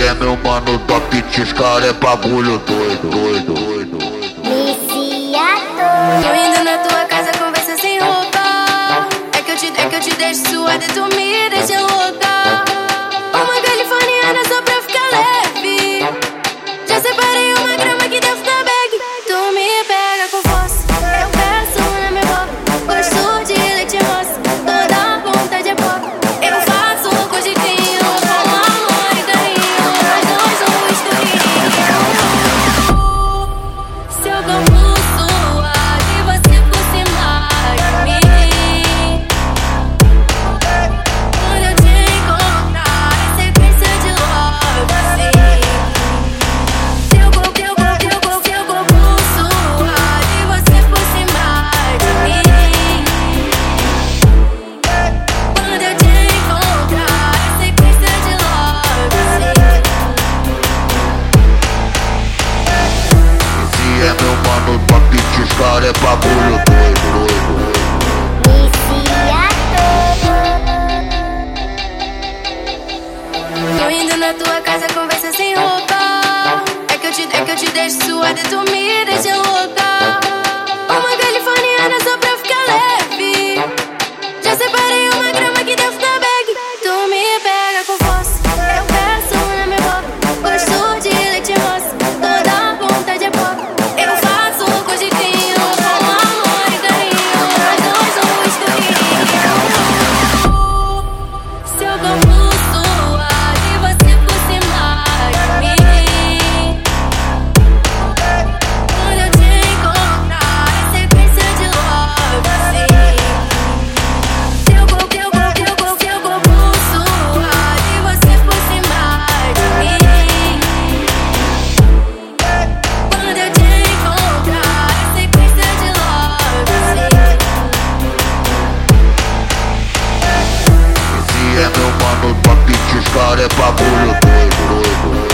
é meu mano top, cara é bagulho doido, doido, doido. Viciado. Tô indo na tua casa, conversa sem roupa. É que eu te, é que eu te deixo suada e dormir. cara é bagulho doido, doido. Tô indo na tua casa, conversa sem roupa. É que eu te, é que eu te deixo suada e dormir, deixa eu umano il battito stare pa' culo